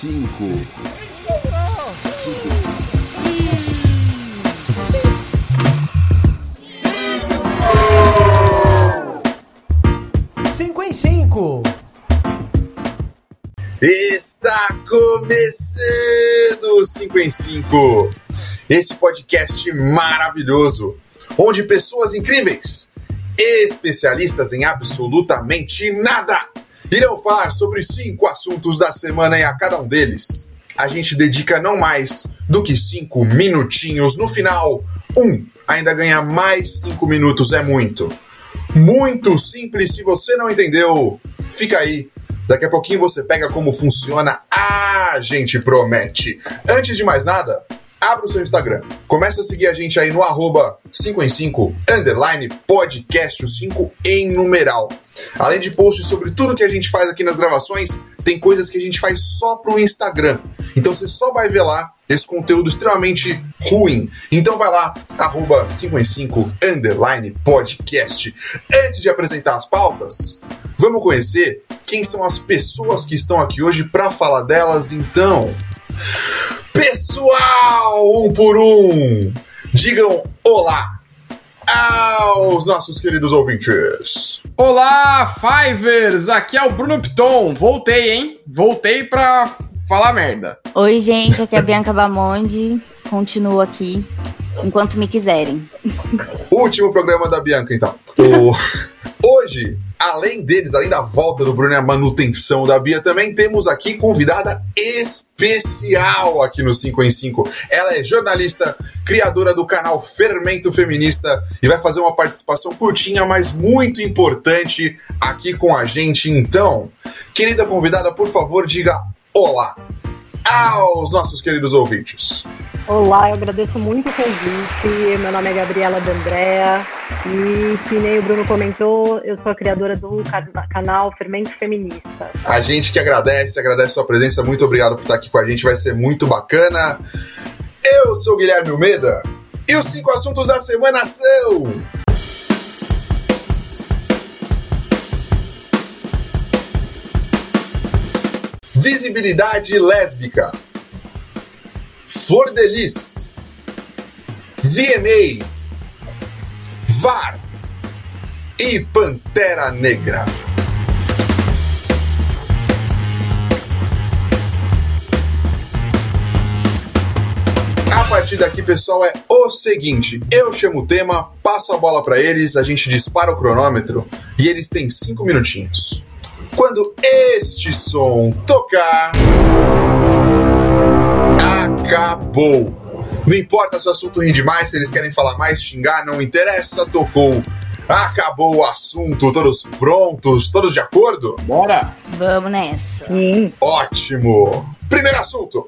cinco, Cinco em cinco. Está começando o 5 em 5, esse podcast maravilhoso, onde pessoas incríveis, especialistas em absolutamente nada, irão falar sobre cinco assuntos da semana e a cada um deles a gente dedica não mais do que cinco minutinhos. No final, um ainda ganha mais cinco minutos, é muito. Muito simples, se você não entendeu, fica aí. Daqui a pouquinho você pega como funciona, a gente promete. Antes de mais nada, abra o seu Instagram. Começa a seguir a gente aí no arroba 5 em 5, underline podcast, o 5 em numeral. Além de posts sobre tudo que a gente faz aqui nas gravações, tem coisas que a gente faz só pro Instagram. Então você só vai ver lá esse conteúdo extremamente ruim. Então vai lá, arroba 5 em 5, underline podcast. Antes de apresentar as pautas, vamos conhecer quem são as pessoas que estão aqui hoje para falar delas, então. Pessoal, um por um, digam olá aos nossos queridos ouvintes. Olá, Fivers! Aqui é o Bruno Piton. Voltei, hein? Voltei pra falar merda. Oi, gente, aqui é a Bianca Bamonde. Continuo aqui enquanto me quiserem. Último programa da Bianca, então. O- Hoje, além deles, além da volta do Bruno e a manutenção da Bia, também temos aqui convidada especial aqui no 5 em 5. Ela é jornalista, criadora do canal Fermento Feminista e vai fazer uma participação curtinha, mas muito importante aqui com a gente. Então, querida convidada, por favor, diga olá aos nossos queridos ouvintes. Olá, eu agradeço muito o convite. Meu nome é Gabriela D'Andrea e, que nem o Bruno comentou, eu sou a criadora do ca- canal Fermento Feminista. A gente que agradece, agradece sua presença. Muito obrigado por estar aqui com a gente, vai ser muito bacana. Eu sou o Guilherme Almeida e os cinco assuntos da semana são. Visibilidade lésbica. Flor de Lis. VMA. VAR. E Pantera Negra. A partir daqui, pessoal, é o seguinte: eu chamo o tema, passo a bola pra eles, a gente dispara o cronômetro e eles têm cinco minutinhos. Quando este som tocar, acabou. Não importa se o assunto rende mais, se eles querem falar mais, xingar, não interessa, tocou. Acabou o assunto, todos prontos, todos de acordo? Bora! Vamos nessa. Sim, Ótimo! Primeiro assunto.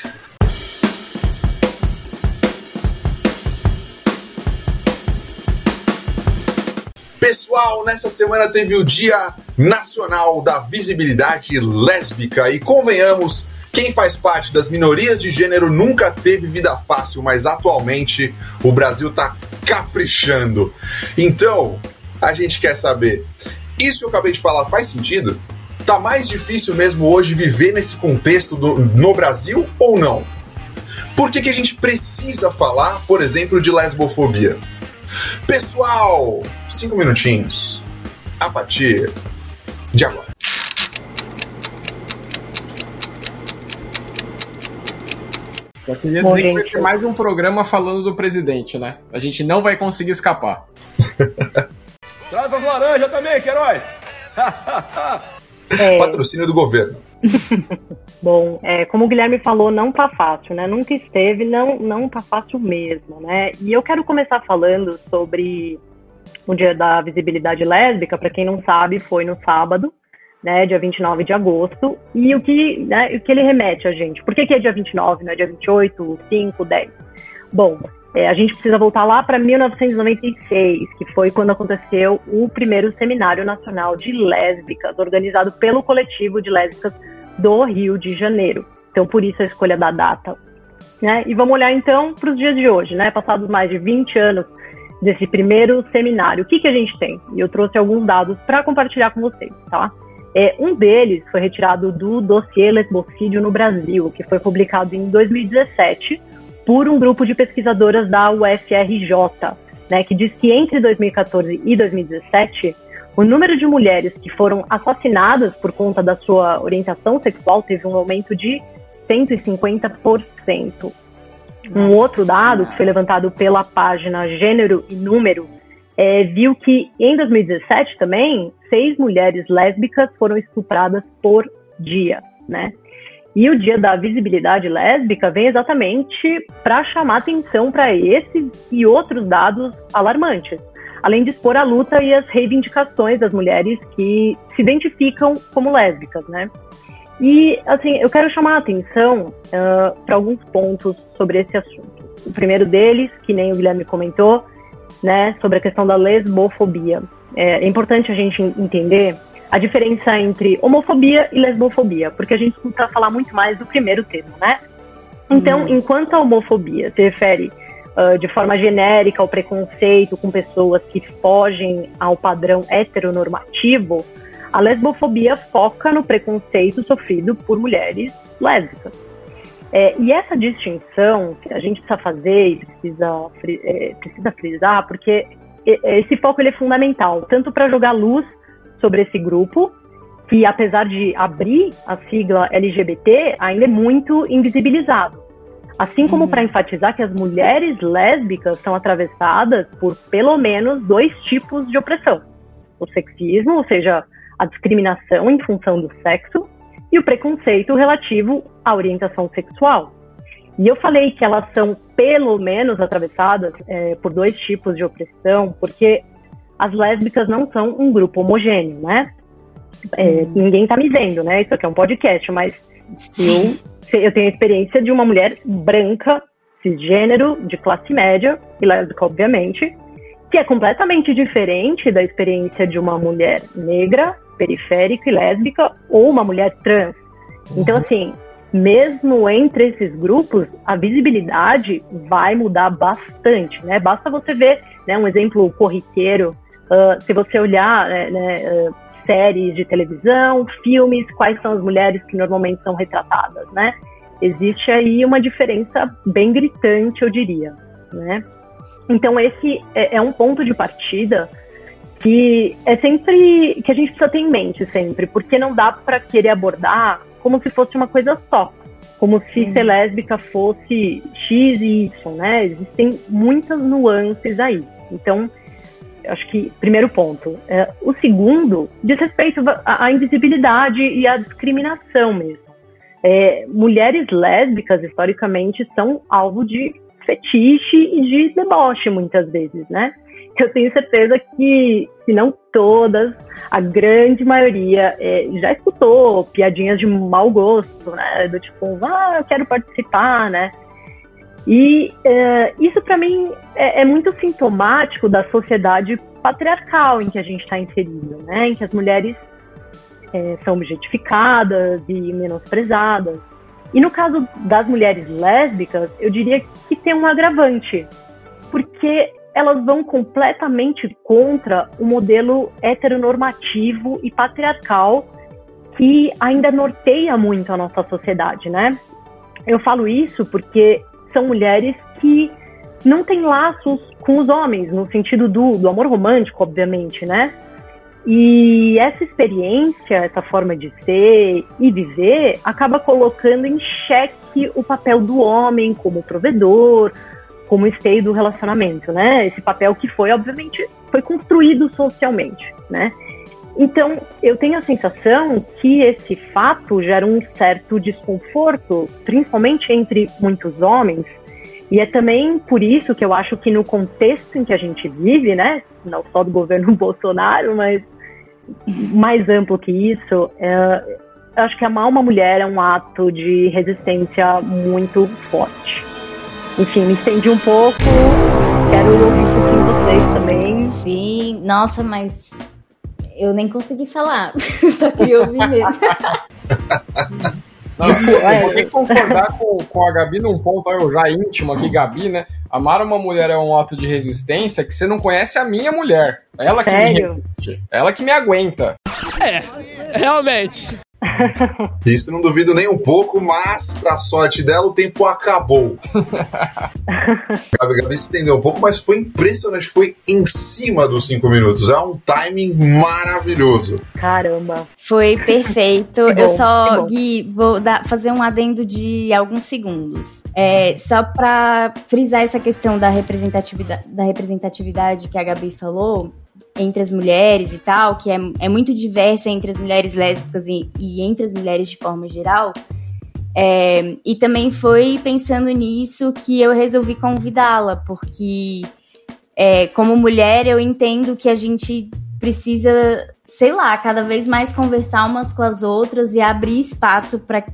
Pessoal, nessa semana teve o Dia Nacional da Visibilidade Lésbica e convenhamos, quem faz parte das minorias de gênero nunca teve vida fácil, mas atualmente o Brasil tá caprichando. Então, a gente quer saber, isso que eu acabei de falar faz sentido? Tá mais difícil mesmo hoje viver nesse contexto do- no Brasil ou não? Por que, que a gente precisa falar, por exemplo, de lesbofobia? Pessoal, cinco minutinhos. A partir de agora. Só queria Bom, dizer que vai gente, ter mais um programa falando do presidente, né? A gente não vai conseguir escapar. Traz as laranjas também, Queiroz! é, Patrocínio do governo. bom, é, como o Guilherme falou, não tá fácil, né? Nunca esteve, não, não tá fácil mesmo, né? E eu quero começar falando sobre o Dia da Visibilidade Lésbica, para quem não sabe, foi no sábado, né, dia 29 de agosto, e o que, né, o que ele remete a gente. Por que, que é dia 29, não é dia 28, 5, 10? Bom, é, a gente precisa voltar lá para 1996, que foi quando aconteceu o primeiro Seminário Nacional de Lésbicas, organizado pelo coletivo de lésbicas do Rio de Janeiro. Então, por isso a escolha da data. Né? E vamos olhar então para os dias de hoje, né? Passados mais de 20 anos desse primeiro seminário, o que, que a gente tem? E eu trouxe alguns dados para compartilhar com vocês, tá? É, um deles foi retirado do dossiê lesbocídio no Brasil, que foi publicado em 2017 por um grupo de pesquisadoras da UFRJ, né, que diz que entre 2014 e 2017 o número de mulheres que foram assassinadas por conta da sua orientação sexual teve um aumento de 150%. Um outro dado que foi levantado pela página Gênero e Número é, viu que em 2017 também seis mulheres lésbicas foram estupradas por dia, né? E o Dia da Visibilidade Lésbica vem exatamente para chamar atenção para esses e outros dados alarmantes além de expor a luta e as reivindicações das mulheres que se identificam como lésbicas, né? E, assim, eu quero chamar a atenção uh, para alguns pontos sobre esse assunto. O primeiro deles, que nem o Guilherme comentou, né, sobre a questão da lesbofobia. É, é importante a gente entender a diferença entre homofobia e lesbofobia, porque a gente escuta falar muito mais do primeiro termo, né? Então, hum. enquanto a homofobia se refere uh, de forma genérica ao preconceito com pessoas que fogem ao padrão heteronormativo, a lesbofobia foca no preconceito sofrido por mulheres lésbicas. É, e essa distinção que a gente precisa fazer e precisa, é, precisa frisar, porque esse foco ele é fundamental, tanto para jogar luz sobre esse grupo, que apesar de abrir a sigla LGBT, ainda é muito invisibilizado. Assim como uhum. para enfatizar que as mulheres lésbicas são atravessadas por pelo menos dois tipos de opressão: o sexismo, ou seja, a discriminação em função do sexo, e o preconceito relativo à orientação sexual. E eu falei que elas são pelo menos atravessadas é, por dois tipos de opressão, porque as lésbicas não são um grupo homogêneo, né? É, uhum. Ninguém está me vendo, né? Isso aqui é um podcast, mas Sim. eu eu tenho a experiência de uma mulher branca, cisgênero, de classe média, e lésbica, obviamente, que é completamente diferente da experiência de uma mulher negra, periférica e lésbica, ou uma mulher trans. Então, uhum. assim, mesmo entre esses grupos, a visibilidade vai mudar bastante, né? Basta você ver, né, um exemplo corriqueiro, uh, se você olhar, né, né uh, séries de televisão, filmes, quais são as mulheres que normalmente são retratadas, né? Existe aí uma diferença bem gritante, eu diria, né? Então esse é, é um ponto de partida que é sempre que a gente precisa ter em mente sempre, porque não dá para querer abordar como se fosse uma coisa só, como se hum. ser lésbica fosse X e Y, né? Existem muitas nuances aí. Então, acho que primeiro ponto. É, o segundo diz respeito à, invisibilidade e à discriminação mesmo. É, mulheres lésbicas, historicamente, são alvo de fetiche e de deboche, muitas vezes, né? Eu tenho certeza que, se não todas, a grande maioria é, já escutou piadinhas de mau gosto, né? Do tipo, ah, eu quero participar, né? E é, isso, para mim, é, é, muito sintomático da sociedade patriarcal em que a gente está inserido, né? Em que as mulheres é, são objetificadas e menosprezadas. E no caso das mulheres lésbicas, eu diria que tem um agravante, porque elas vão completamente contra o modelo heteronormativo e patriarcal que ainda norteia muito a nossa sociedade, né? Eu falo isso porque são mulheres que não têm laços com os homens, no sentido do, do amor romântico, obviamente, né? E essa experiência, essa forma de ser e viver, acaba colocando em xeque o papel do homem como provedor, como esteio do relacionamento, né? Esse papel que foi, obviamente, foi construído socialmente, né? Então, eu tenho a sensação que esse fato gera um certo desconforto, principalmente entre muitos homens, e é também por isso que eu acho que no contexto em que a gente vive, né, não só do governo Bolsonaro, mas mais amplo que isso, é, eu acho que amar uma mulher é um ato de resistência muito forte. Enfim, me estendi um pouco, quero ouvir um pouquinho vocês também. Sim, nossa, mas eu nem consegui falar, só queria ouvir mesmo. Não, eu vou ter que concordar com, com a Gabi num ponto eu já íntimo aqui, Gabi, né? Amar uma mulher é um ato de resistência que você não conhece a minha mulher. Ela que Sério? me resiste. Ela que me aguenta. É, Realmente. Isso não duvido nem um pouco, mas pra sorte dela o tempo acabou. Gabi, Gabi se estendeu um pouco, mas foi impressionante. Foi em cima dos cinco minutos. É um timing maravilhoso. Caramba. Foi perfeito. Bom, eu só. Gui, vou dar- fazer um adendo de alguns segundos. É, só para frisar essa questão da representatividade, da representatividade que a Gabi falou entre as mulheres e tal, que é, é muito diversa entre as mulheres lésbicas e, e entre as mulheres de forma geral. É, e também foi pensando nisso que eu resolvi convidá-la, porque é, como mulher eu entendo que a gente precisa, sei lá, cada vez mais conversar umas com as outras e abrir espaço para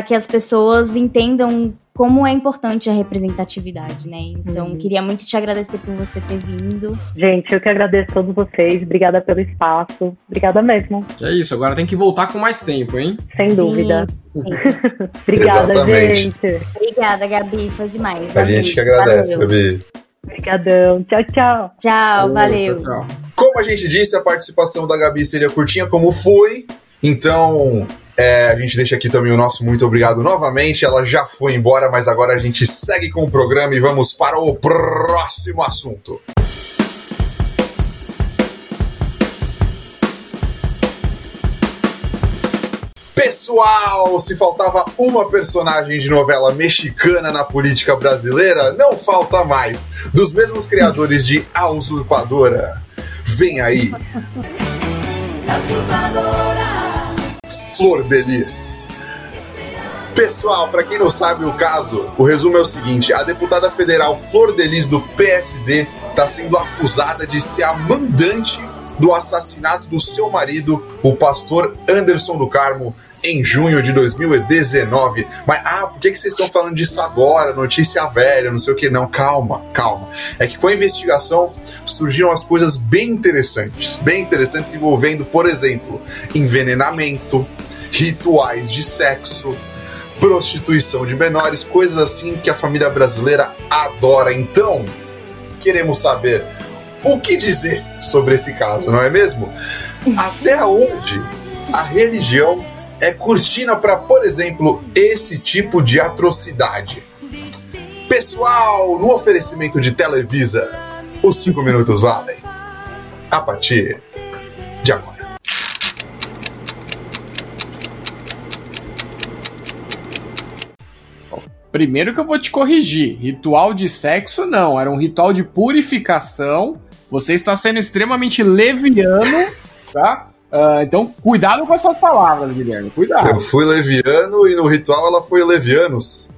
que as pessoas entendam como é importante a representatividade, né? Então, Uhum. queria muito te agradecer por você ter vindo. Gente, eu que agradeço a todos vocês. Obrigada pelo espaço. Obrigada mesmo, Que é isso, agora tem que voltar com mais tempo, hein? sem Sim, dúvida. sim. Obrigada, Exatamente. gente. Obrigada, Gabi, foi demais. A gente que agradece, Valeu. Gabi. Obrigadão. Tchau, tchau. Tchau, valeu. Tchau. Como a gente disse, a participação da Gabi seria curtinha, como foi. Então, é, a gente deixa aqui também o nosso muito obrigado novamente. Ela já foi embora, mas agora a gente segue com o programa e vamos para o próximo assunto. Pessoal, se faltava uma personagem de novela mexicana na política brasileira, não falta mais. Dos mesmos criadores de A Usurpadora. Vem aí. Flor de Lis. Pessoal, para quem não sabe o caso, o resumo é o seguinte: a deputada federal Flor de Lis do PSD está sendo acusada de ser a mandante do assassinato do seu marido, o pastor Anderson do Carmo, em junho de 2019. Mas, ah, por que, que vocês estão falando disso agora? Notícia velha, não sei o que. Não, calma, calma. É que com a investigação surgiram as coisas bem interessantes. Bem interessantes envolvendo, por exemplo, envenenamento, rituais de sexo, prostituição de menores, coisas assim que a família brasileira adora. Então, queremos saber o que dizer sobre esse caso, não é mesmo? Até onde a religião é cortina para, por exemplo, esse tipo de atrocidade? Pessoal, no oferecimento de Televisa, os 5 minutos valem. A partir de agora. Primeiro que eu vou te corrigir. Ritual de sexo, não. Era um ritual de purificação. Você está sendo extremamente leviano, tá? Ah, então, cuidado com as suas palavras, Guilherme. Eu Cuidado. fui leviano e no ritual ela foi levianos.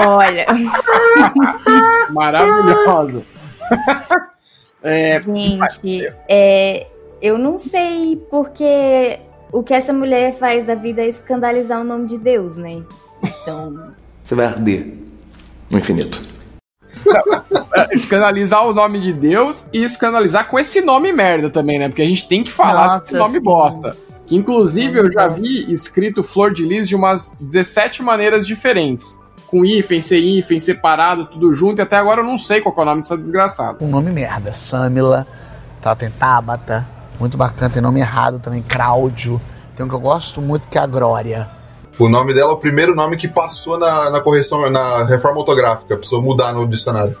Olha, Maravilhoso. É, gente, é, eu não sei porque o que essa mulher faz da vida é escandalizar o nome de Deus, né? Então, Você vai arder no infinito. escandalizar o nome de Deus e escandalizar com esse nome merda também, né? Porque a gente tem que falar Nossa, desse nome sim. bosta. Que inclusive eu já vi escrito Flor de Lis de umas 17 maneiras diferentes. Com hífen, sem hífen, separado, tudo junto, e até agora eu não sei qual é o nome dessa desgraçada. um nome merda. Samila, tá, tem Tabata, muito bacana, tem nome errado também, Cláudio. Tem um que eu gosto muito que é a Glória. O nome dela é o primeiro nome que passou na, na correção, na reforma ortográfica. Precisou mudar no dicionário.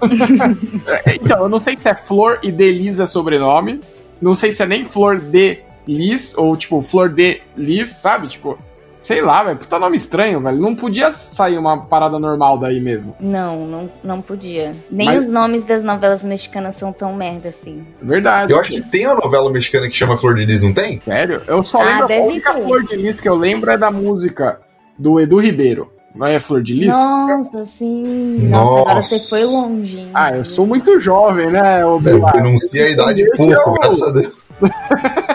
Então, eu não sei se é Flor e Delisa sobrenome. Não sei se é nem Flor de Lis, ou tipo, Flor de Lis, sabe? Tipo, sei lá, velho. Puta nome estranho, velho. Não podia sair uma parada normal daí mesmo. não, não, não podia. Nem Mas- os nomes das novelas mexicanas são tão merda assim. Verdade. Eu acho que tem uma novela mexicana que chama Flor de Lis, não tem? Sério? Eu só Ah, lembro. A única ter. Flor de Lis que eu lembro é da música do Edu Ribeiro. Não é Flor de Lis? Nossa, sim. Nossa, agora Nossa. você foi longe. hein? Ah, eu sou muito jovem, né, ô Bilar? denuncia a idade pouco, eu- graças a Deus.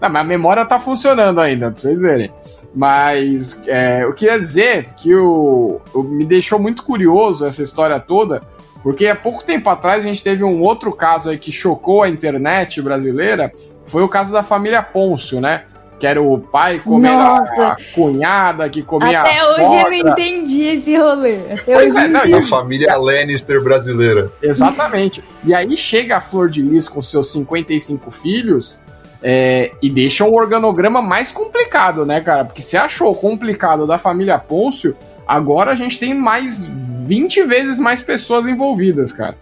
Não, mas a memória tá funcionando ainda, pra vocês verem. Mas é, eu queria dizer que o, o- me deixou muito curioso essa história toda, porque há pouco tempo atrás a gente teve um outro caso aí que chocou a internet brasileira, foi o caso da família Pôncio, né? Que era o pai comendo a, a cunhada que comia Até a hoje eu não entendi esse rolê. Pois é, não, A família Lannister brasileira. Exatamente. E aí chega a Flor de Lis com seus 55 filhos é, e deixa o organograma mais complicado, né, cara? Porque você achou complicado da família Pôncio, agora a gente tem mais 20 vezes mais pessoas envolvidas, cara.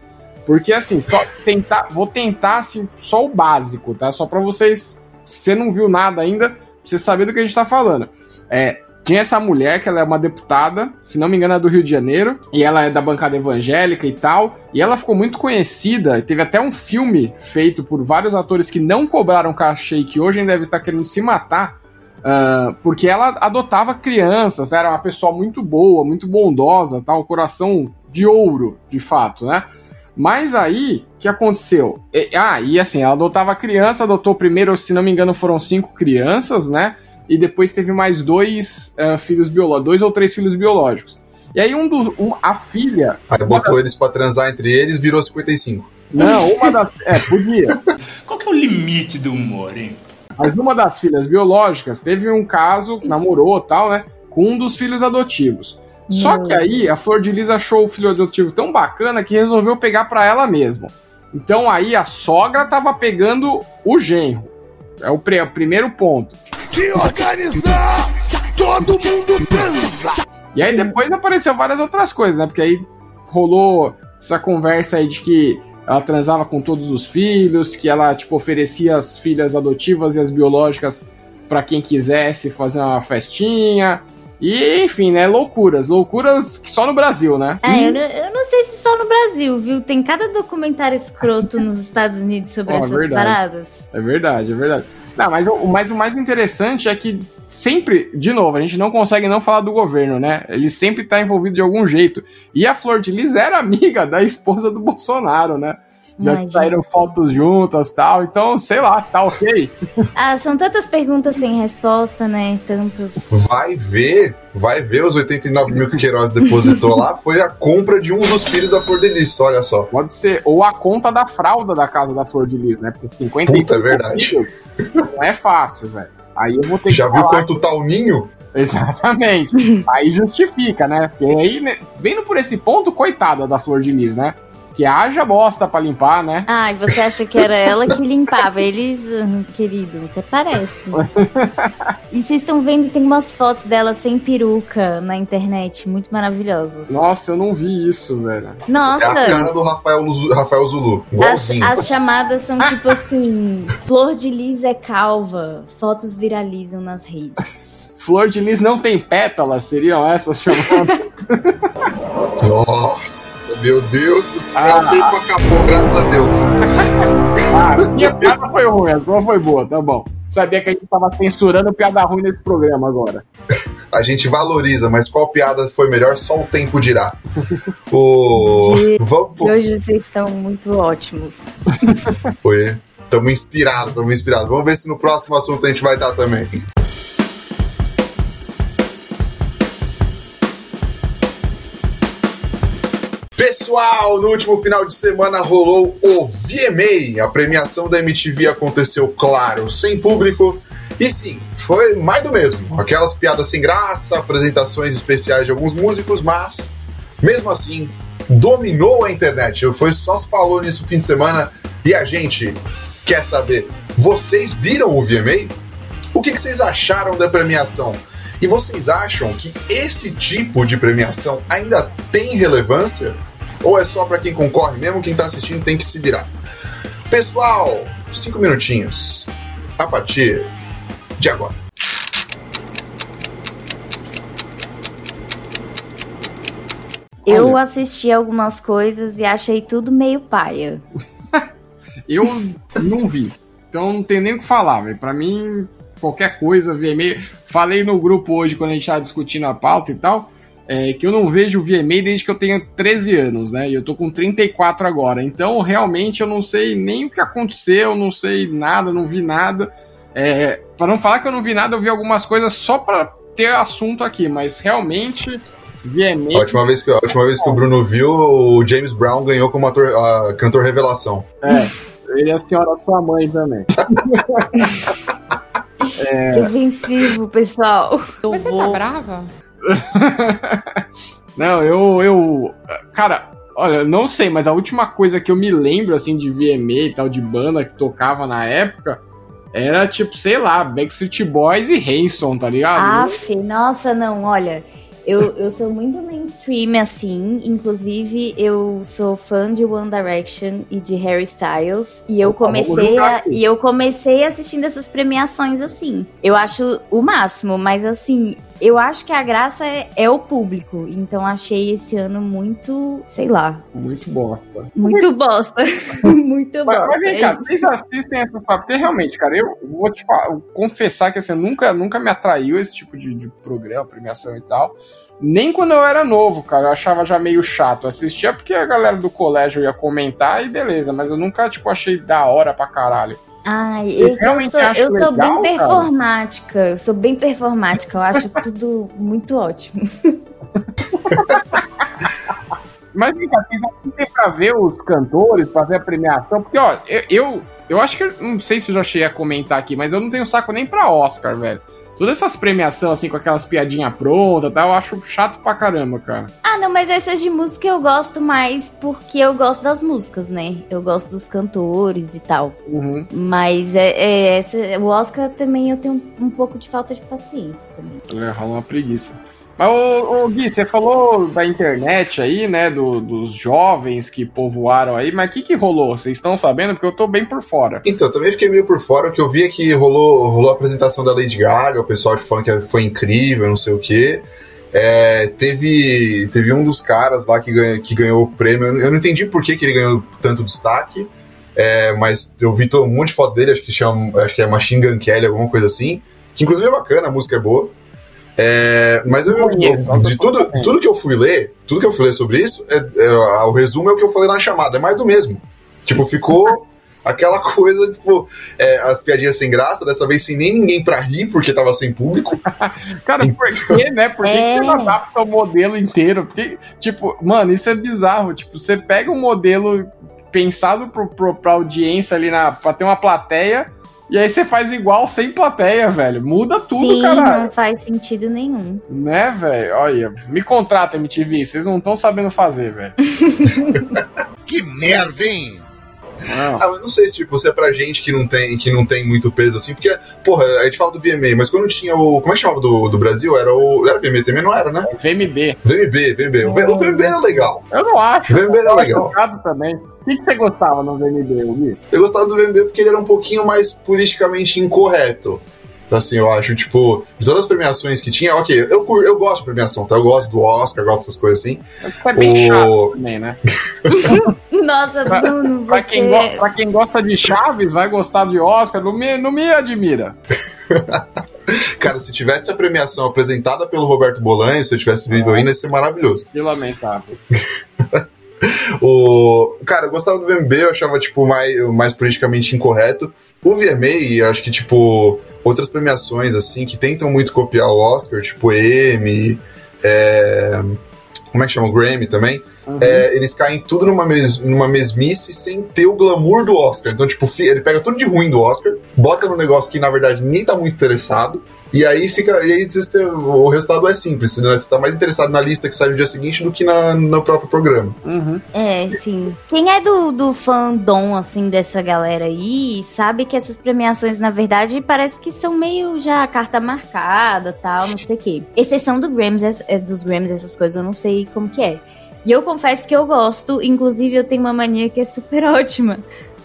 Porque assim, tentar, vou tentar assim, só o básico, tá? Só pra vocês, se você não viu nada ainda, pra você saber do que a gente tá falando. É, tinha essa mulher que ela é uma deputada, se não me engano é do Rio de Janeiro, e ela é da bancada evangélica e tal, e ela ficou muito conhecida, teve até um filme feito por vários atores que não cobraram cachê e que hoje ainda deve estar querendo se matar, ah, porque ela adotava crianças, né? era uma pessoa muito boa, muito bondosa, tal, um coração de ouro, de fato, né? Mas aí, o que aconteceu? E- ah, e assim, ela adotava criança, adotou primeiro, se não me engano, foram cinco crianças, né? E depois teve mais dois ah, filhos biológicos, dois ou três filhos biológicos. E aí um dos. um- a filha. Aí botou eles pra transar entre eles, virou 55. Não, uma das. É, podia. Qual que é o limite do humor, hein? Mas uma das filhas biológicas teve um caso, namorou tal, né? Com um dos filhos adotivos. Só que aí a Flor de Lis achou o filho adotivo tão bacana que resolveu pegar pra ela mesma. Então aí a sogra tava pegando o genro. É o primeiro ponto. Se organizar, todo mundo transa. E aí depois apareceu várias outras coisas, né? Porque aí rolou essa conversa aí de que ela transava com todos os filhos, que ela, tipo, oferecia as filhas adotivas e as biológicas pra quem quisesse fazer uma festinha. E, enfim, né? Loucuras. Loucuras que só no Brasil, né? É, eu, não- eu não sei se só no Brasil, viu? Tem cada documentário escroto nos Estados Unidos sobre Ó, essas verdade. paradas. É verdade, é verdade. Não, mas o, mas o mais interessante é que sempre, de novo, a gente não consegue não falar do governo, né? Ele sempre tá envolvido de algum jeito. E a Flor de Lis era amiga da esposa do Bolsonaro, né? Já saíram fotos juntas tal. Então, sei lá, tá ok. Ah, são tantas perguntas sem resposta, né? Tantos. Vai ver, vai ver os 89 mil que o Queiroz depositou lá, foi a compra de um dos filhos da Flor de Lis, olha só. Pode ser. Ou a conta da fralda da casa da Flor de Lis, né? Porque 50 Puta, é verdade. Não é fácil, velho. Aí eu vou ter Já que viu falar quanto tá o ninho? Exatamente. Aí justifica, né? Porque aí, né, vendo por esse ponto, coitada da Flor de Lis, né? Que haja bosta pra limpar, né? Ah, e você acha que era ela que limpava? Eles, ah, querido, até parece. E vocês estão vendo, tem umas fotos dela sem peruca na internet, muito maravilhosas. Nossa, eu não vi isso, velho. É Nossa, a cara do Rafael, Rafael Zulu, as, igualzinho. as chamadas são tipo assim: Flor de Lis é calva, fotos viralizam nas redes. Flor de Lis não tem pétalas, seriam essas chamadas? Nossa, meu Deus do céu, Ah. o tempo acabou, graças a Deus. ah, minha piada foi ruim, a sua foi boa, tá bom. Sabia que a gente tava censurando piada ruim nesse programa agora. A gente valoriza, mas qual piada foi melhor, só o tempo dirá. O... De- Vamos hoje vocês estão muito ótimos. Foi. Tamo inspirados, tamo inspirados. Vamos ver se no próximo assunto a gente vai estar também. Pessoal, no último final de semana rolou o VMA. A premiação da MTV aconteceu, claro, sem público. E sim, foi mais do mesmo. Aquelas piadas sem graça, apresentações especiais de alguns músicos, mas mesmo assim, dominou a internet. Foi só se falou nisso no fim de semana e a gente quer saber. Vocês viram o VMA? O que, que vocês acharam da premiação? E vocês acham que esse tipo de premiação ainda tem relevância? Ou é só para quem concorre mesmo? Quem tá assistindo tem que se virar. Pessoal, cinco minutinhos. A partir de agora. Eu Olha. assisti algumas coisas e achei tudo meio paia. Eu não vi. Então não tem nem o que falar, velho. Pra mim, qualquer coisa, VMA. Falei no grupo hoje, quando a gente tava discutindo a pauta e tal, é, que eu não vejo VMA desde que eu tenho 13 anos, né? E eu tô com 34 agora. Então, realmente, eu não sei nem o que aconteceu, não sei nada, não vi nada. É, para não falar que eu não vi nada, eu vi algumas coisas só pra ter assunto aqui, mas realmente, VMA. A última vez que, a última vez que o Bruno viu, o James Brown ganhou como ator, cantor revelação. É, ele é a senhora sua mãe também. É... Que ofensivo, pessoal. Mas você tá brava? não, eu, eu. Cara, olha, não sei, mas a última coisa que eu me lembro, assim, de VMA e tal, de banda que tocava na época, era tipo, sei lá, Backstreet Boys e Hanson, tá ligado? Aff, nossa, não, olha. Eu, eu sou muito mainstream, assim. Inclusive, eu sou fã de One Direction e de Harry Styles. E eu comecei a, e eu comecei assistindo essas premiações assim. Eu acho o máximo, mas assim, eu acho que a graça é, é, o público. Então achei esse ano muito, sei lá. Muito bosta. Muito bosta. muito bosta. Mas vem cá, é vocês assistem essas Porque realmente, cara, eu vou te falar, confessar que assim, nunca, nunca me atraiu esse tipo de, de programa, premiação e tal. Nem quando eu era novo, cara, eu achava já meio chato. assistia porque a galera do colégio ia comentar e beleza, mas eu nunca, tipo, achei da hora pra caralho. Ai, eu, eu, sou, eu legal, sou bem performática, cara? eu sou bem performática, eu acho tudo muito ótimo. Mas vem cá, vocês pra ver os cantores, pra ver a premiação, porque ó, eu, eu, eu acho que, não sei se eu já cheguei a comentar aqui, mas eu não tenho saco nem pra Oscar, velho. Todas essas premiações, assim, com aquelas piadinhas prontas e tal, eu acho chato pra caramba, cara. Ah, não, mas essas de música eu gosto mais porque eu gosto das músicas, né? Eu gosto dos cantores e tal. Uhum. Mas é, é essa, o Oscar também eu tenho um, um pouco de falta de paciência também. É, rola uma preguiça. Mas, ô, ô, Gui, você falou da internet aí, né? Do, dos jovens que povoaram aí, mas o que, que rolou? Vocês estão sabendo? Porque eu tô bem por fora. Então, também fiquei meio por fora, o que eu vi é que rolou, rolou a apresentação da Lady Gaga, o pessoal tipo, falando que foi incrível, não sei o quê. É, teve, teve um dos caras lá que, ganha, que ganhou o prêmio. Eu não entendi por que, que ele ganhou tanto destaque. É, mas eu vi todo um monte de foto dele, acho que chama, acho que é Machine Gun Kelly, alguma coisa assim. Que inclusive é bacana, a música é boa. É, mas eu, eu, de tudo, tudo que eu fui ler, tudo que eu fui ler sobre isso, é, é, o resumo é o que eu falei na chamada, é mais do mesmo. Tipo, ficou aquela coisa, tipo, é, as piadinhas sem graça, dessa vez sem nem ninguém pra rir, porque tava sem público. Cara, por então quê, né? Por que, é. que não adapta o modelo inteiro? Porque, tipo, mano, isso é bizarro. Tipo, você pega um modelo pensado pro, pro, pra audiência ali, na, pra ter uma plateia e aí você faz igual sem plateia, velho. Muda tudo, cara. Não faz sentido nenhum. Né, velho? Olha, me contrata, MTV. Vocês não estão sabendo fazer, velho. que merda, hein? Não. Ah, mas não sei se tipo, se é pra gente que não tem, que não tem muito peso assim, porque, porra, a gente fala do VMA, mas quando tinha o. Como é que chamava do, do Brasil? Era o. Era VMA também, não era, né? VMB. VMB, VMB. O, o VMB era legal. Eu não acho. O VMB era legal. também. O que, que você gostava no VMB, Gui? Eu gostava do VMB porque ele era um pouquinho mais politicamente incorreto. Assim, eu acho, tipo, de todas as premiações que tinha, ok, eu, eu gosto de premiação, tá? Eu gosto do Oscar, gosto dessas coisas assim. É bem o... chato também, né? Nossa, pra, Bruno, pra, quem pra quem gosta de Chaves, vai gostar de Oscar, não me, não me admira. Cara, se tivesse a premiação apresentada pelo Roberto Bolanho, se eu tivesse vivo ainda, ia ser maravilhoso. Que lamentável. o... Cara, eu gostava do VMB, eu achava, tipo, mais, mais politicamente incorreto. O VMA, acho que, tipo, outras premiações, assim, que tentam muito copiar o Oscar, tipo M, é... como é que chama? O Grammy também. Uhum. É, eles caem tudo numa, mes numa mesmice sem ter o glamour do Oscar. Então, tipo, ele pega tudo de ruim do Oscar, bota no negócio que, na verdade, nem tá muito interessado, e aí fica. E aí você, o resultado é simples. Né? Você tá mais interessado na lista que sai no dia seguinte do que na, no próprio programa. Uhum. É, sim. Quem é do, do fandom, assim, dessa galera aí, sabe que essas premiações, na verdade, parece que são meio já carta marcada tal, não sei o quê. Exceção do Grammys, é, dos Grammys, essas coisas, eu não sei como que é. E eu confesso que eu gosto, inclusive eu tenho uma mania que é super ótima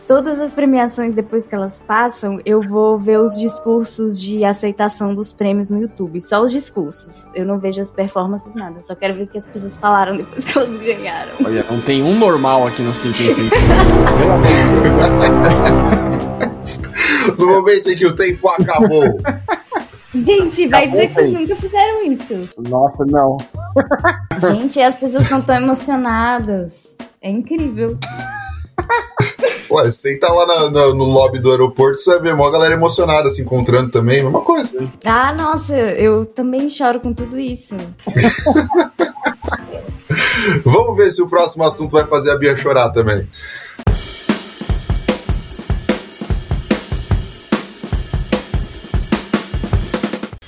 todas as premiações, depois que elas passam, eu vou ver os discursos de aceitação dos prêmios no YouTube. Só os discursos. Eu não vejo as performances, nada. Eu só quero ver o que as pessoas falaram depois que elas ganharam. Olha, não tem um normal aqui no Simples. no momento em que o tempo acabou. Gente, vai dizer que vocês nunca fizeram isso. Nossa, não. Gente, as pessoas não estão emocionadas. É incrível. Ué, senta lá na, na, no lobby do aeroporto, você vai ver uma galera emocionada se encontrando também, mesma coisa. Ah, nossa, eu também choro com tudo isso. Vamos ver se o próximo assunto vai fazer a Bia chorar também.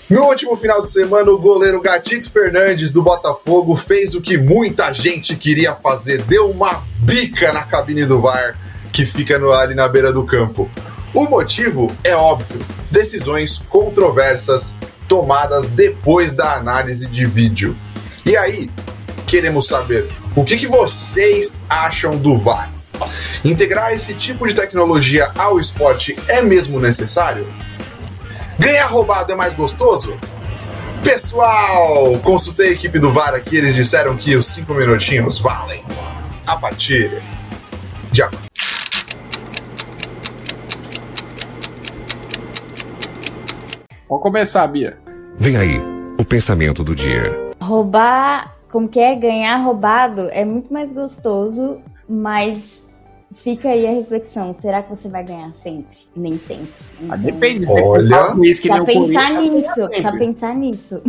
No último final de semana, o goleiro Gatito Fernandes do Botafogo fez o que muita gente queria fazer, deu uma bica na cabine do VAR que fica no, ali na beira do campo. O motivo é óbvio: decisões controversas tomadas depois da análise de vídeo. E aí, queremos saber o que, que vocês acham do VAR? Integrar esse tipo de tecnologia ao esporte é mesmo necessário? Ganhar roubado é mais gostoso? Pessoal, consultei a equipe do VAR aqui, eles disseram que os 5 minutinhos valem a partir de agora. Pode começar, Bia. Vem aí, o pensamento do dia. Roubar, como que é? Ganhar roubado é muito mais gostoso, mas fica aí a reflexão. Será que você vai ganhar sempre? Nem sempre. Ah, Então, depende. Olha. Olha. Que o pensar nisso, sempre. pensar nisso.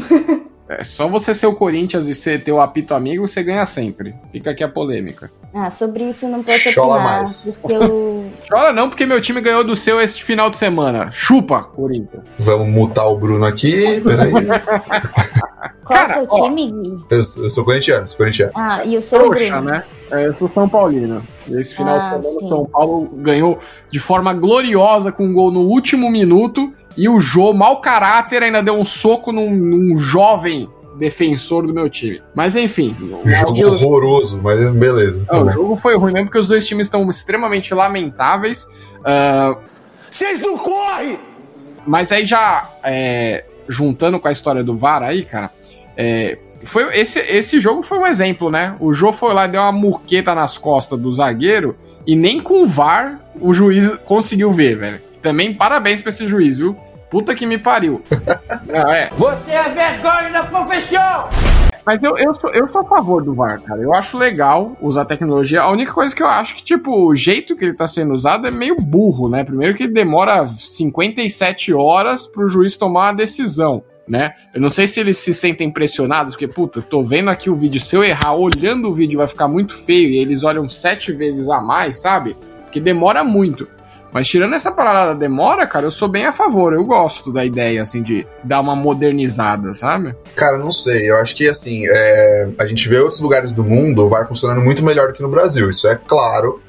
É só você ser o Corinthians e ser teu apito amigo, você ganha sempre. Fica aqui a polêmica. Ah, sobre isso eu não posso Chola opinar, mais. porque eu... Chora não, porque meu time ganhou do seu este final de semana. Chupa, Corinthians. Vamos mutar o Bruno aqui, peraí. Qual Cara, é o seu ó. time, Gui? Eu, sou- eu sou corintiano, sou corintiano. Ah, e o seu, Poxa, Bruno? né? É, eu sou São Paulino. Esse final Ah, de semana, sim. o São Paulo ganhou de forma gloriosa com um gol no último minuto. E o Jô, mau caráter, ainda deu um soco num, num jovem defensor do meu time. Mas enfim. o- Jogo os- horroroso, mas beleza. Não, o jogo foi ruim mesmo porque os dois times estão extremamente lamentáveis. Ah, Vocês não correm! mas aí já é, juntando com a história do VAR aí, cara, é, foi esse, esse jogo foi um exemplo, né? O Jô foi lá e deu uma murqueta nas costas do zagueiro e nem com o VAR o juiz conseguiu ver, velho. Também parabéns pra esse juiz, viu? Puta que me pariu. Não, é. Você é vergonha da profissão! Mas eu, eu, sou, eu sou a favor do VAR, cara. Eu acho legal usar tecnologia. A única coisa que eu acho que, tipo, o jeito que ele tá sendo usado é meio burro, né? Primeiro que ele demora 57 horas pro juiz tomar uma decisão, né? Eu não sei se eles se sentem pressionados, porque, puta, tô vendo aqui o vídeo. Se eu errar olhando o vídeo vai ficar muito feio e eles olham sete vezes a mais, sabe? Que demora muito. Mas tirando essa parada da demora, cara, eu sou bem a favor. Eu gosto da ideia, assim, de dar uma modernizada, sabe? Cara, não sei. Eu acho que, assim, é, a gente vê outros lugares do mundo o VAR funcionando muito melhor do que no Brasil. Isso é claro.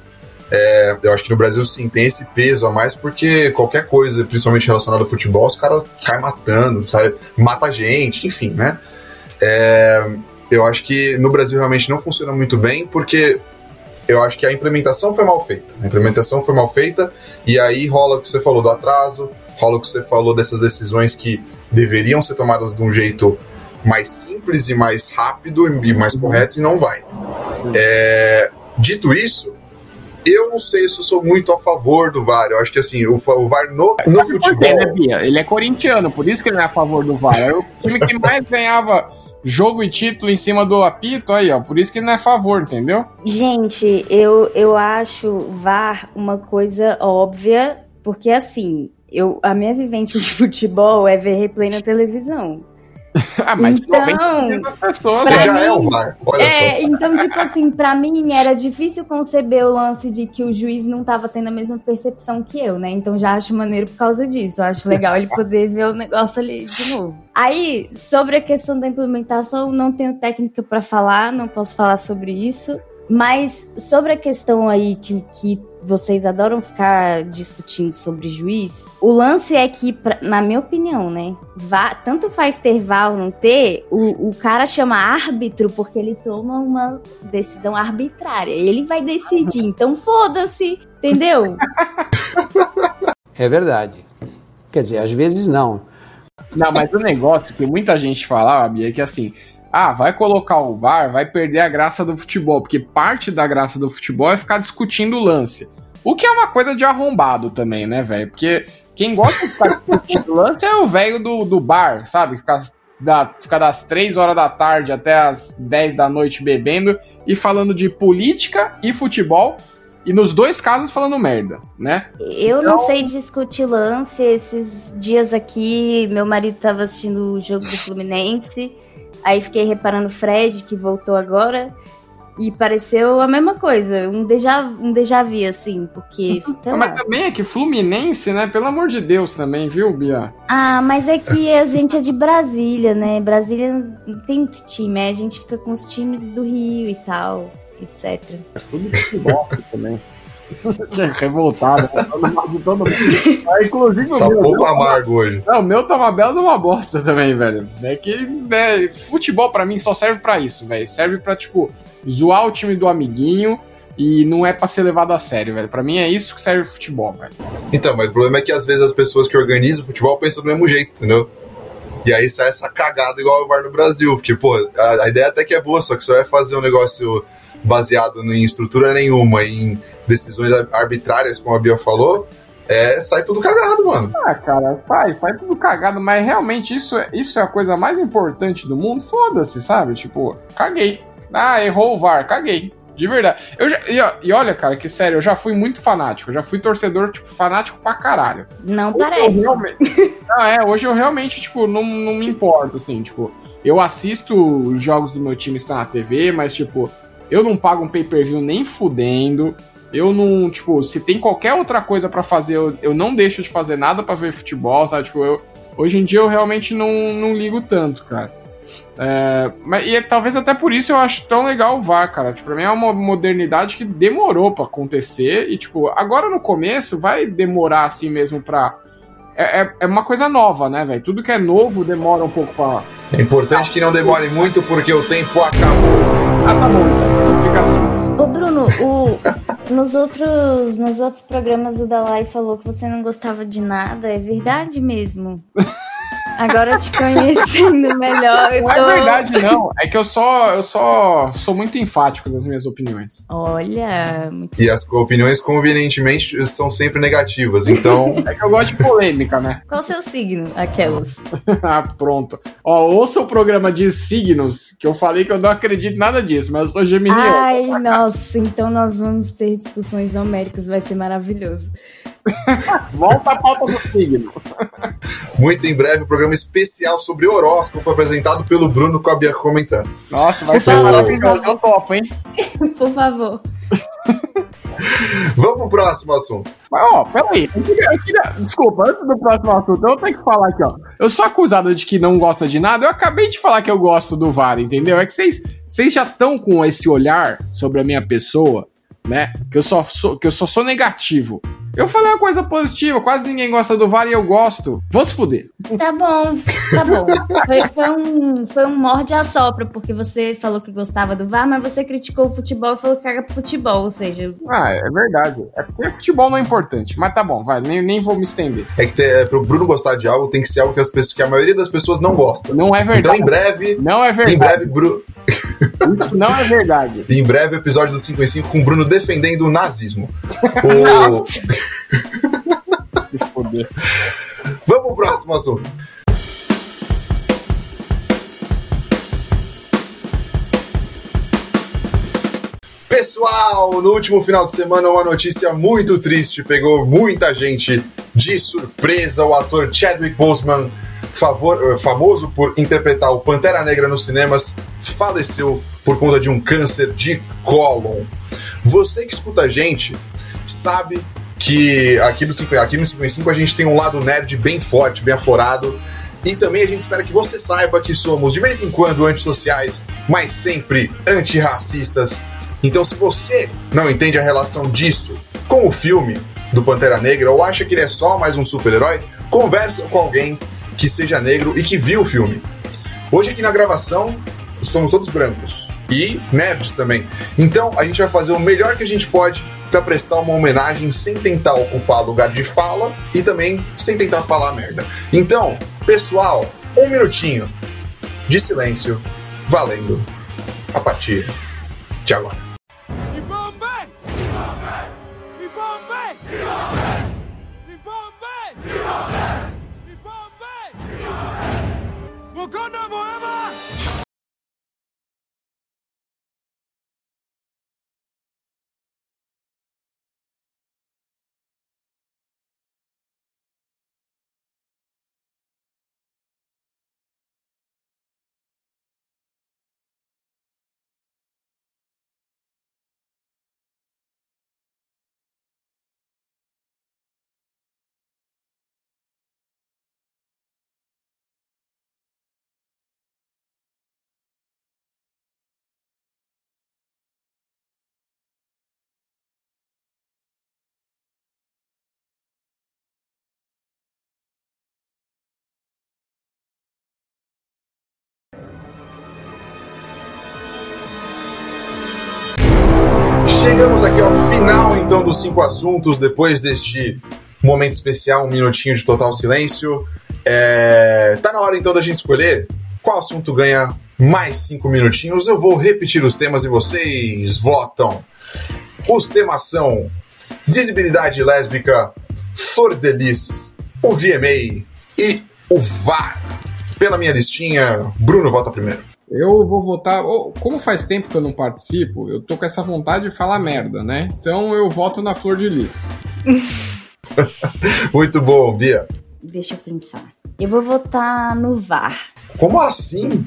É, eu acho que no Brasil, sim, tem esse peso a mais, porque qualquer coisa, principalmente relacionada ao futebol, os caras caem matando, sabe? Mata gente, enfim, né? É, eu acho que no Brasil realmente não funciona muito bem, porque eu acho que a implementação foi mal feita. A implementação foi mal feita, e aí rola o que você falou do atraso, rola o que você falou dessas decisões que deveriam ser tomadas de um jeito mais simples e mais rápido e mais correto, e não vai. É, dito isso, eu não sei se eu sou muito a favor do VAR. Eu acho que assim, o, o VAR no, no por quê, né, futebol. Bia? Ele é corintiano, por isso que ele não é a favor do VAR. É o time que mais ganhava jogo e título em cima do apito, aí, ó. Por isso que não é favor, entendeu? Gente, eu, eu acho VAR uma coisa óbvia, porque assim, eu, a minha vivência de futebol é ver replay na televisão. Ah, mas Então, 90% das pessoas. Você já mim- é o VAR. Olha É, só. então, tipo assim, pra mim era difícil conceber o lance de que o juiz não tava tendo a mesma percepção que eu, né? Então já acho maneiro por causa disso. Eu acho legal ele poder ver o negócio ali de novo. Aí, sobre a questão da implementação, não tenho técnica pra falar, não posso falar sobre isso. Mas sobre a questão aí que, que vocês adoram ficar discutindo sobre juiz, o lance é que, pra- na minha opinião, né? vá- tanto faz ter VAR ou não ter, o, o cara chama árbitro porque ele toma uma decisão arbitrária. Ele vai decidir, então foda-se, entendeu? É verdade. Quer dizer, às vezes não. Não, mas o negócio que muita gente falava, Bia, é que assim, ah, vai colocar o VAR, vai perder a graça do futebol, porque parte da graça do futebol é ficar discutindo o lance. O que é uma coisa de arrombado também, né, velho? Porque quem gosta de ficar discutindo lance é o velho do, do bar, sabe? Ficar, da, ficar das 3 horas da tarde até as 10 da noite bebendo e falando de política e futebol, e nos dois casos falando merda, né? Eu não sei discutir lance. Esses dias aqui, meu marido tava assistindo o jogo do Fluminense. Aí fiquei reparando o Fred, que voltou agora. E pareceu a mesma coisa, um déjà, um déjà vu, assim, porque. sei lá. Mas também é que Fluminense, né? Pelo amor de Deus também, viu, Bia? Ah, mas é que a gente é de Brasília, né? Brasília não tem muito time, aí a gente fica com os times do Rio e tal, etc. É tudo futebol também. Revoltado, de todo mundo. Ah, inclusive o Tá um meu. pouco meu- amargo hoje. Não, o meu tá uma bela de uma bosta também, velho. É que né, futebol pra mim só serve pra isso, velho. Serve pra, tipo, zoar o time do amiguinho e não é pra ser levado a sério, velho. Pra mim é isso que serve futebol, velho. Então, mas o problema é que às vezes as pessoas que organizam o futebol pensam do mesmo jeito, entendeu? E aí sai essa cagada igual o VAR no Brasil. Porque, pô, a, a ideia até que é boa, só que você vai fazer um negócio baseado em estrutura nenhuma, em decisões arbitrárias, como a Bia falou, é, sai tudo cagado, mano. Ah, cara, faz, faz tudo cagado, mas realmente isso, é- isso é a coisa mais importante do mundo? Foda-se, sabe? Tipo, caguei. Ah, errou o VAR, caguei. De verdade. Eu já, e, e olha, cara, que sério, eu já fui muito fanático. Eu já fui torcedor, tipo, fanático pra caralho. Não Hoje parece. Eu realmente, não, é, hoje eu realmente, tipo, não, não me importo, assim, tipo, eu assisto os jogos do meu time estão na TV, mas, tipo, eu não pago um pay-per-view nem fudendo. Eu não, tipo, se tem qualquer outra coisa pra fazer, eu, eu não deixo de fazer nada pra ver futebol, sabe? Tipo, eu, hoje em dia eu realmente não, não ligo tanto, cara. É, mas, e é- talvez até por isso eu acho tão legal o VAR, cara. Tipo, pra mim é uma modernidade que demorou pra acontecer. E, tipo, agora no começo vai demorar assim mesmo pra. É, é, é uma coisa nova, né, velho? Tudo que é novo demora um pouco pra. É importante que não demore muito porque o tempo acabou. Ah, tá bom, então. Fica assim. Ô, Bruno, o, nos, outros, nos outros programas o Dalai falou que você não gostava de nada. É verdade mesmo? Agora te conhecendo melhor. eu Não é tô- verdade, não. É que eu só, eu só sou muito enfático nas minhas opiniões. Olha, muito E as opiniões, convenientemente, são sempre negativas. Então, É que eu gosto de polêmica, né? Qual o seu signo? Aquelas. ah, pronto. Ó, ouça o programa de signos, que eu falei que eu não acredito em nada disso, mas eu sou geminiano. Ai, nossa, então nós vamos ter discussões homéricas, vai ser maravilhoso. Volta a pauta do signo. muito em breve, um programa especial sobre horóscopo apresentado pelo Bruno com a Bia comentando. Nossa, vai ser maravilhoso. Eu topo, hein? Por favor. Vamos pro próximo assunto. Mas, ó, peraí. Eu queria, eu queria- desculpa, antes do próximo assunto, eu tenho que falar aqui, ó. Eu sou acusado de que não gosta de nada. Eu acabei de falar que eu gosto do VAR, entendeu? É que vocês vocês já estão com esse olhar sobre a minha pessoa, né? Que eu só sou, que eu só sou negativo. Eu falei uma coisa positiva, quase ninguém gosta do VAR e eu gosto. Vou se fuder. Tá bom, tá bom. Foi, foi um, foi um morde a sopra, porque você falou que gostava do VAR, mas você criticou o futebol e falou que caga pro futebol, ou seja, Ah, é verdade. É porque futebol não é importante. Mas tá bom, vai, nem, nem vou me estender. É que ter, é, pro Bruno gostar de algo, tem que ser algo que, as pessoas, que a maioria das pessoas não gosta. Não é Então, verdade. em breve, Não é em verdade. breve, Bruno. Isso não é verdade. Em breve, episódio do 5 em 5 com o Bruno defendendo o nazismo. O-. Vamos pro próximo assunto. Pessoal, no último final de semana, uma notícia muito triste pegou muita gente de surpresa. O ator Chadwick Boseman, favor- eh, famoso por interpretar o Pantera Negra nos cinemas, faleceu por conta de um câncer de cólon. Você que escuta a gente sabe que aqui no 5, aqui no 5 em 5 a gente tem um lado nerd bem forte, bem aflorado. E também a gente espera que você saiba que somos de vez em quando antissociais, mas sempre antirracistas. Então, se você não entende a relação disso com o filme do Pantera Negra ou acha que ele é só mais um super-herói, conversa com alguém que seja negro e que viu o filme. Hoje aqui na gravação somos todos brancos e nerds também. Então a gente vai fazer o melhor que a gente pode para prestar uma homenagem sem tentar ocupar lugar de fala e também sem tentar falar merda. Então, pessoal, um minutinho de silêncio valendo a partir de agora. Gonna win! Chegamos aqui ao final, então, dos cinco assuntos, depois deste momento especial, um minutinho de total silêncio. É... Tá na hora, então, da gente escolher qual assunto ganha mais cinco minutinhos. Eu vou repetir os temas e vocês votam. Os temas são visibilidade lésbica, flor de lis, o VMA e o VAR. Pela minha listinha, Bruno vota primeiro. Eu vou votar. oh, como faz tempo que eu não participo, eu tô com essa vontade de falar merda, né? Então eu voto na Flor de Lis. Muito bom, Bia. Deixa eu pensar. Eu vou votar no VAR. Como assim?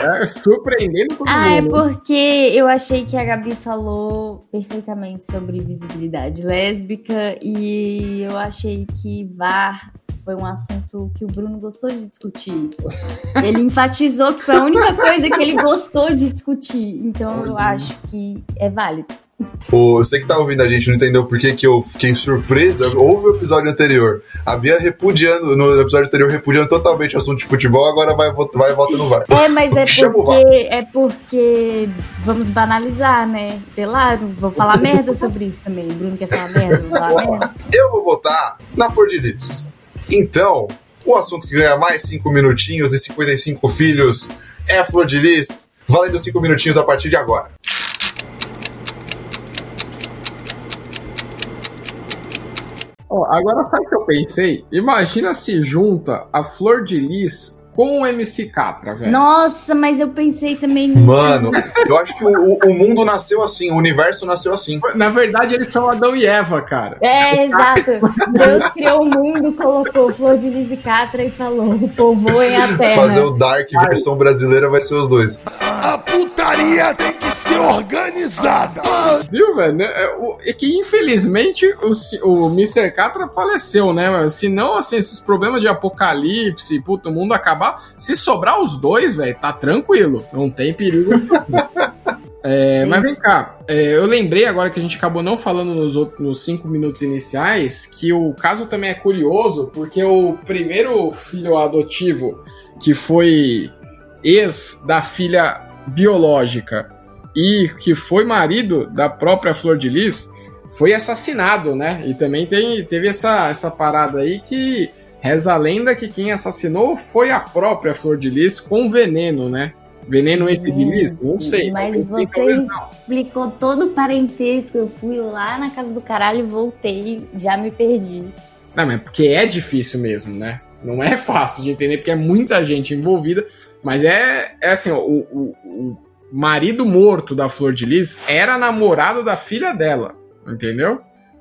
É surpreendendo todo Ah, é mundo. porque eu achei que a Gabi falou perfeitamente sobre visibilidade lésbica e eu achei que VAR foi um assunto que o Bruno gostou de discutir. Ele enfatizou que foi a única coisa que ele gostou de discutir. Então eu acho que é válido. Ô, Você que tá ouvindo a gente não entendeu por que, que eu fiquei surpreso. Houve o episódio anterior. A Bia repudiando, no episódio anterior, repudiando totalmente o assunto de futebol, agora vai, vai e volta no VAR. É, mas é porque é porque vamos banalizar, né? Sei lá, vou falar merda sobre isso também. O Bruno quer falar merda, vou falar merda. Eu vou votar na Lis. Então, o assunto que ganha mais 5 minutinhos e 55 filhos é Flor de Lis, valendo 5 minutinhos a partir de agora. Ó, agora sabe o que eu pensei? Imagina se junta a Flor de Lis com o MC Catra, velho. Nossa, mas eu pensei também nisso. Mano, eu acho que o, o- o mundo nasceu assim, o universo nasceu assim. Na verdade, eles são Adão e Eva, cara. É, exato. Deus criou o mundo, colocou flor de lis e catra e falou: povoem a terra. Fazer o Dark versão brasileira vai ser os dois. A putaria tem que ser organizada. Viu, velho? É, o- É que infelizmente o, o Mr. Catra faleceu, né? Se não, assim, esses problemas de apocalipse, puto, o mundo acabar, se sobrar os dois, velho, tá tranquilo. Não tem perigo. É, mas vem cá, é, eu lembrei agora que a gente acabou não falando nos, outros- nos cinco minutos iniciais que o caso também é curioso, porque o primeiro filho adotivo que foi ex da filha biológica e que foi marido da própria Flor de Lis foi assassinado, né? E também tem, teve essa, essa parada aí que reza a lenda que quem assassinou foi a própria Flor de Lis com veneno, né? Veneno esse de lis? Não sei. Mas sim, você não. explicou todo o parentesco. Eu fui lá na casa do caralho e voltei. Já me perdi. Não, mas porque é difícil mesmo, né? Não é fácil de entender, porque é muita gente envolvida. Mas é, é assim, ó, o, o, o marido morto da Flor de Lis era namorado da filha dela, entendeu?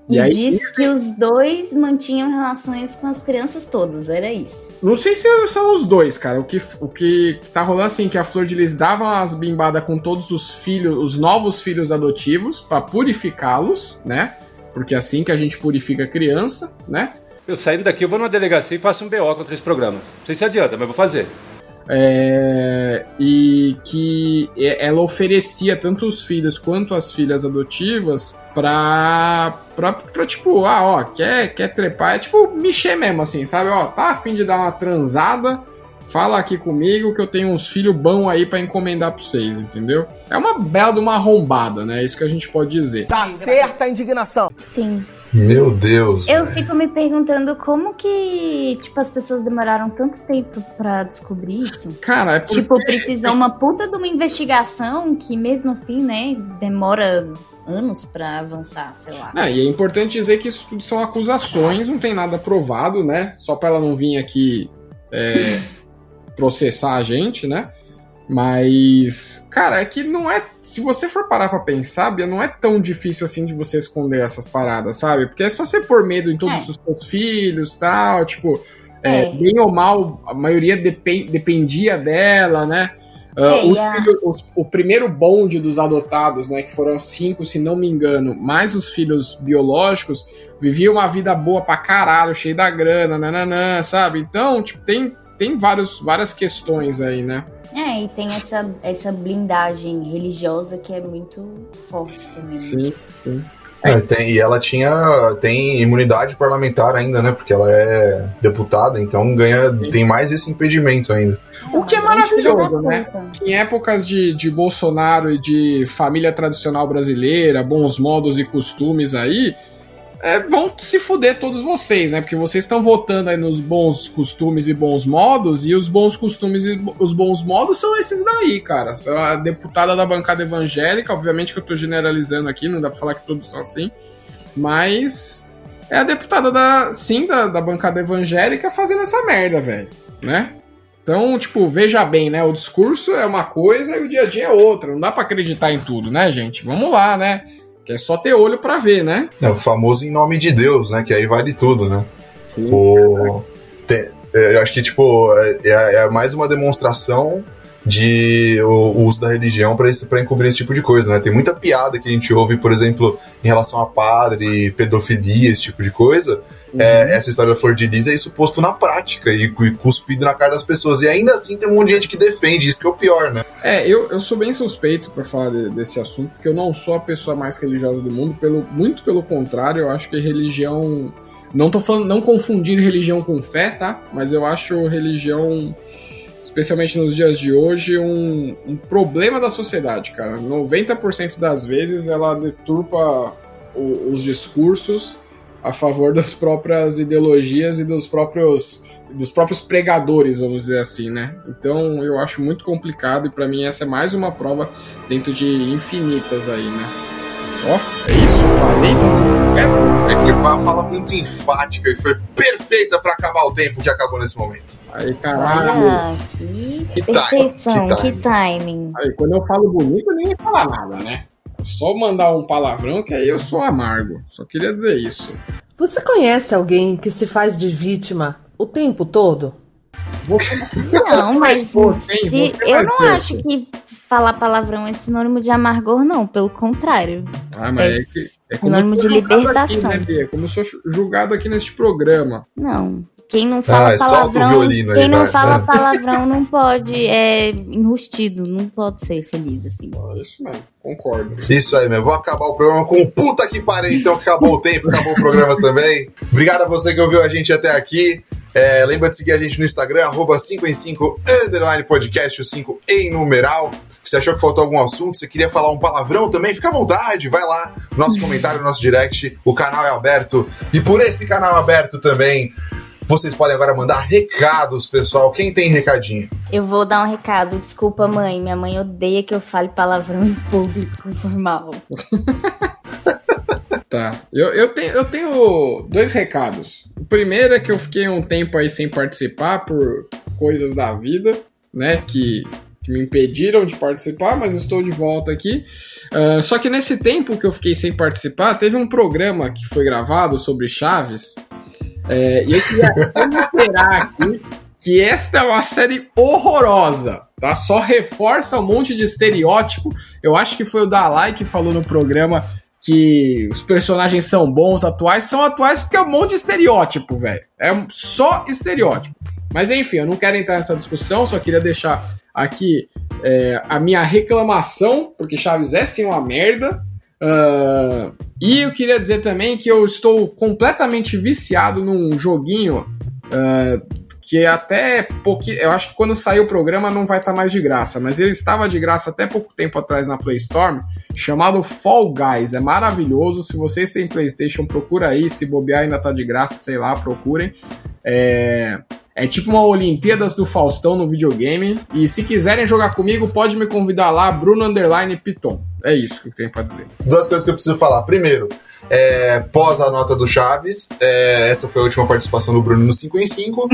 E, diz que os dois mantinham relações com as crianças todas. Era isso. Não sei se são os dois, cara. O que, o que tá rolando assim, que a Flor de Lis dava umas bimbadas com todos os filhos, os novos filhos adotivos, pra purificá-los, né? Porque é assim que a gente purifica a criança, né? Eu saindo daqui, eu vou numa delegacia e faço um BO contra esse programa. Não sei se adianta, mas vou fazer. É, e que ela oferecia tanto os filhos quanto as filhas adotivas pra, pra, pra, tipo, ah, ó, quer, quer trepar, é tipo mexer mesmo, assim, sabe? Ó, tá afim de dar uma transada, fala aqui comigo que eu tenho uns filhos bons aí pra encomendar pra vocês, entendeu? É uma bela de uma arrombada, né? É isso que a gente pode dizer. Tá certa a indignação. Sim. Meu Deus. Eu fico me perguntando como que, tipo, as pessoas demoraram tanto tempo pra descobrir isso. Cara, é porque... Tipo, precisou uma puta de uma investigação que mesmo assim, né, demora anos pra avançar, sei lá. Ah, e é importante dizer que isso tudo são acusações, não tem nada provado, né? Só pra ela não vir aqui é, processar a gente, né? Mas, cara, é que não é. Se você for parar pra pensar, Bia, não é tão difícil assim de você esconder essas paradas, sabe? Porque é só você pôr medo em todos É. os seus filhos tal, tipo. é, É. bem ou mal, a maioria depen- dependia dela, né? Os os- o primeiro bonde dos adotados, né, que foram cinco, se não me engano, mais os filhos biológicos, viviam uma vida boa pra caralho, cheio da grana, nananã, sabe? Então, tipo, tem, tem vários, várias questões aí, né? É, e tem essa, essa blindagem religiosa que é muito forte também. né? Sim, sim. É, tem, e ela tinha tem imunidade parlamentar ainda, né? Porque ela é deputada, então ganha tem mais esse impedimento ainda. O que é maravilhoso, né? Em épocas de, de Bolsonaro e de família tradicional brasileira, bons modos e costumes aí, é, vão se fuder todos vocês, né? Porque vocês estão votando aí nos bons costumes e bons modos, e os bons costumes e os bons modos são esses daí, cara. A deputada da bancada evangélica, obviamente que eu tô generalizando aqui, não dá pra falar que todos são assim, mas é a deputada da, sim, da, da bancada evangélica fazendo essa merda, velho, né? Então, tipo, veja bem, né? O discurso é uma coisa e o dia a dia é outra. Não dá para acreditar em tudo, né, gente? Vamos lá, né? Que é só ter olho para ver, né? É o famoso em nome de Deus, né? Que aí vale tudo, né? Sim, o... Tem, é, eu acho que, tipo, é, é mais uma demonstração de o, o uso da religião para encobrir esse tipo de coisa, né? Tem muita piada que a gente ouve, por exemplo, em relação a padre, pedofilia, esse tipo de coisa. Uhum. É, essa história da Flor de Lis é isso posto na prática e, e, cuspido na cara das pessoas. E ainda assim tem um monte de gente que defende, isso que é o pior, né? É, eu, eu sou bem suspeito para falar de, desse assunto, porque eu não sou a pessoa mais religiosa do mundo, pelo, muito pelo contrário, eu acho que religião. Não tô falando, não confundir religião com fé, tá? Mas eu acho religião especialmente nos dias de hoje, um, um problema da sociedade, cara. 90% das vezes ela deturpa o, os discursos a favor das próprias ideologias e dos próprios dos próprios pregadores, vamos dizer assim, né? Então eu acho muito complicado e para mim essa é mais uma prova dentro de infinitas aí, né? Ó, oh, é isso, falei tudo. É, é que foi uma fala muito enfática e foi perfeita para acabar o tempo que acabou nesse momento. Aí, caralho. Ah, que, que perfeição, time, que, que timing. Aí, quando eu falo bonito, nem ia falar nada, né? Só mandar um palavrão que aí eu sou amargo. Só queria dizer isso. Você conhece alguém que se faz de vítima o tempo todo? Não, mas se, eu não acho que falar palavrão é sinônimo de amargor, não. Pelo contrário. Ah, mas é, é, que, é sinônimo de libertação. Aqui, né, como eu sou julgado aqui neste programa. Não. Quem não fala ah, palavrão, quem aí, não vai. fala palavrão não pode é enrustido, não pode ser feliz assim. Ah, isso mesmo, concordo. Isso aí mesmo. Vou acabar o programa com puta que pariu, então acabou o tempo, acabou o programa também. Obrigado a você que ouviu a gente até aqui. É, lembra de seguir a gente no Instagram, arroba 5 em 5, underline podcast, o 5 em numeral. Você achou que faltou algum assunto? Você queria falar um palavrão também? Fica à vontade, vai lá. Nosso comentário, nosso direct. O canal é aberto. E por esse canal aberto também, vocês podem agora mandar recados, pessoal. Quem tem recadinho? Eu vou dar um recado. Desculpa, mãe. Minha mãe odeia que eu fale palavrão em público informal. tá. Eu, eu, tenho, eu tenho dois recados. O primeiro é que eu fiquei um tempo aí sem participar por coisas da vida, né? Que, que me impediram de participar, mas estou de volta aqui. Uh, só que nesse tempo que eu fiquei sem participar, teve um programa que foi gravado sobre Chaves é, e eu queria reiterar aqui que esta é uma série horrorosa, tá? Só reforça um monte de estereótipo. Eu acho que foi o Dalai que falou no programa que os personagens são bons, atuais, são atuais porque é um monte de estereótipo, velho. É só estereótipo. Mas enfim, eu não quero entrar nessa discussão, só queria deixar aqui é, a minha reclamação, porque Chaves é sim uma merda. Uh, e eu queria dizer também que eu estou completamente viciado num joguinho uh, que até pouquinho. Eu acho que quando sair o programa não vai estar tá mais de graça, mas ele estava de graça até pouco tempo atrás na Play Store, chamado Fall Guys. É maravilhoso. Se vocês têm PlayStation, procura aí. Se bobear ainda está de graça, sei lá, procurem. É. É tipo uma Olimpíadas do Faustão no videogame. E se quiserem jogar comigo, pode me convidar lá, Bruno Underline Piton. É isso que eu tenho para dizer. Duas coisas que eu preciso falar. Primeiro, é, pós a nota do Chaves, é, essa foi a última participação do Bruno no 5 em 5.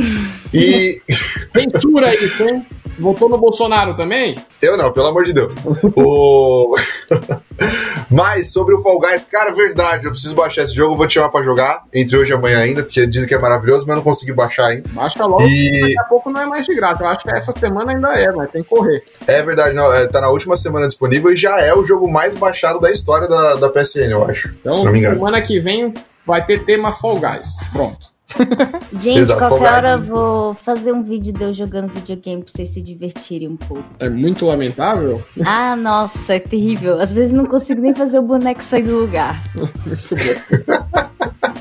e. Censura isso, hein? Votou no Bolsonaro também? Eu não, pelo amor de Deus. o... Mas sobre o Fall Guys, cara, verdade, eu preciso baixar esse jogo, vou te chamar pra jogar, entre hoje e amanhã ainda, porque dizem que é maravilhoso, mas eu não consegui baixar ainda. Baixa logo, e... daqui a pouco não é mais de graça. Eu acho que essa semana ainda é, mas tem que correr. É verdade, não, é, tá na última semana disponível e já é o jogo mais baixado da história da, da PSN, eu acho. Então, semana que vem vai ter tema Fall Guys. Pronto. Gente, Exato, qualquer hora eu vou fazer um vídeo de eu jogando videogame pra vocês se divertirem um pouco. É muito lamentável. Ah, nossa, é terrível. Às vezes não consigo nem fazer o boneco sair do lugar.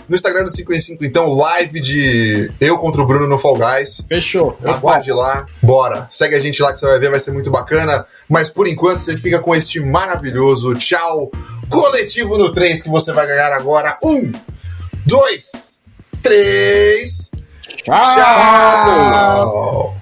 No Instagram do 5 em 5, então, live de eu contra o Bruno no Fall Guys. Fechou. Aguarde lá. Bora. Segue a gente lá que você vai ver, vai ser muito bacana. Mas por enquanto você fica com este maravilhoso tchau coletivo no 3 que você vai ganhar agora. Um, dois, três. Tchau. tchau.